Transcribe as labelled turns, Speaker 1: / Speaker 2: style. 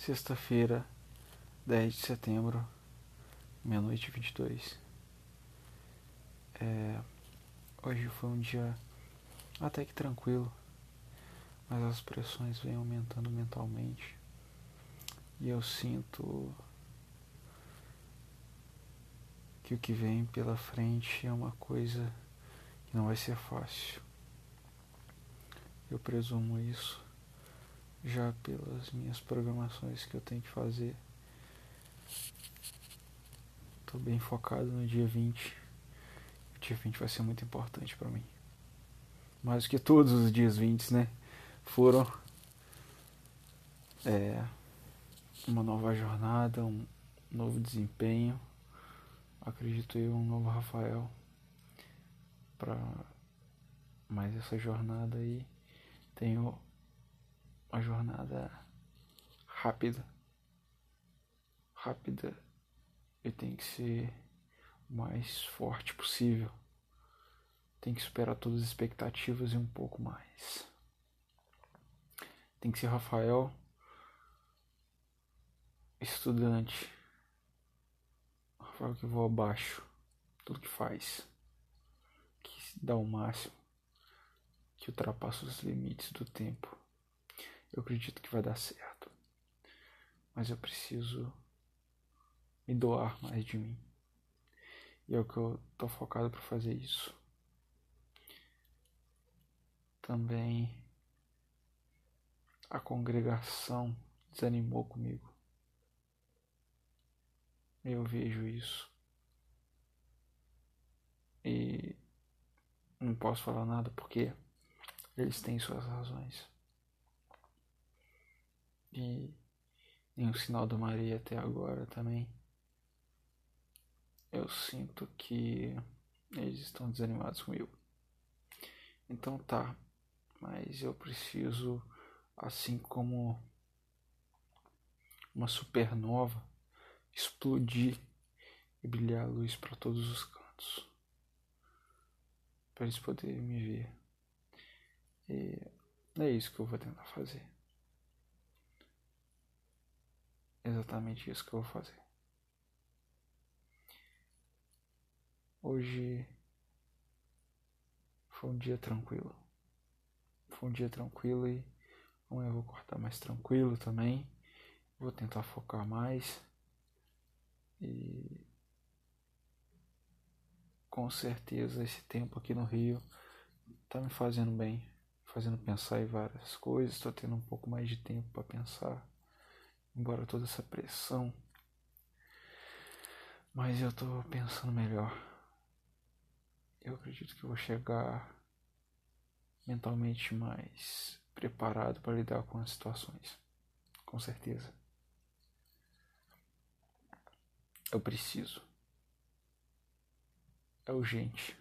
Speaker 1: Sexta-feira, 10 de setembro, meia-noite e 22. É, hoje foi um dia até que tranquilo, mas as pressões vêm aumentando mentalmente e eu sinto que o que vem pela frente é uma coisa que não vai ser fácil. Eu presumo isso já pelas minhas programações que eu tenho que fazer. Estou bem focado no dia 20. O dia 20 vai ser muito importante para mim. Mais do que todos os dias 20, né? Foram é, uma nova jornada, um novo desempenho. Acredito eu, um novo Rafael para mais essa jornada aí. Tenho uma jornada rápida. Rápida e tem que ser o mais forte possível. Tem que superar todas as expectativas e um pouco mais. Tem que ser Rafael, estudante. Rafael que voa abaixo, tudo que faz, que dá o máximo, que ultrapassa os limites do tempo. Eu acredito que vai dar certo. Mas eu preciso me doar mais de mim. E é o que eu tô focado para fazer isso. Também a congregação desanimou comigo. Eu vejo isso. E não posso falar nada porque eles têm suas razões e nenhum sinal da Maria até agora também. Eu sinto que eles estão desanimados comigo. Então tá, mas eu preciso, assim como uma supernova, explodir e brilhar a luz para todos os cantos. Para eles poderem me ver. E é isso que eu vou tentar fazer exatamente isso que eu vou fazer. Hoje foi um dia tranquilo. Foi um dia tranquilo e amanhã eu vou cortar mais tranquilo também. Vou tentar focar mais. E com certeza esse tempo aqui no Rio tá me fazendo bem, fazendo pensar em várias coisas, estou tendo um pouco mais de tempo para pensar embora toda essa pressão. Mas eu tô pensando melhor. Eu acredito que vou chegar mentalmente mais preparado para lidar com as situações. Com certeza. Eu preciso. É urgente.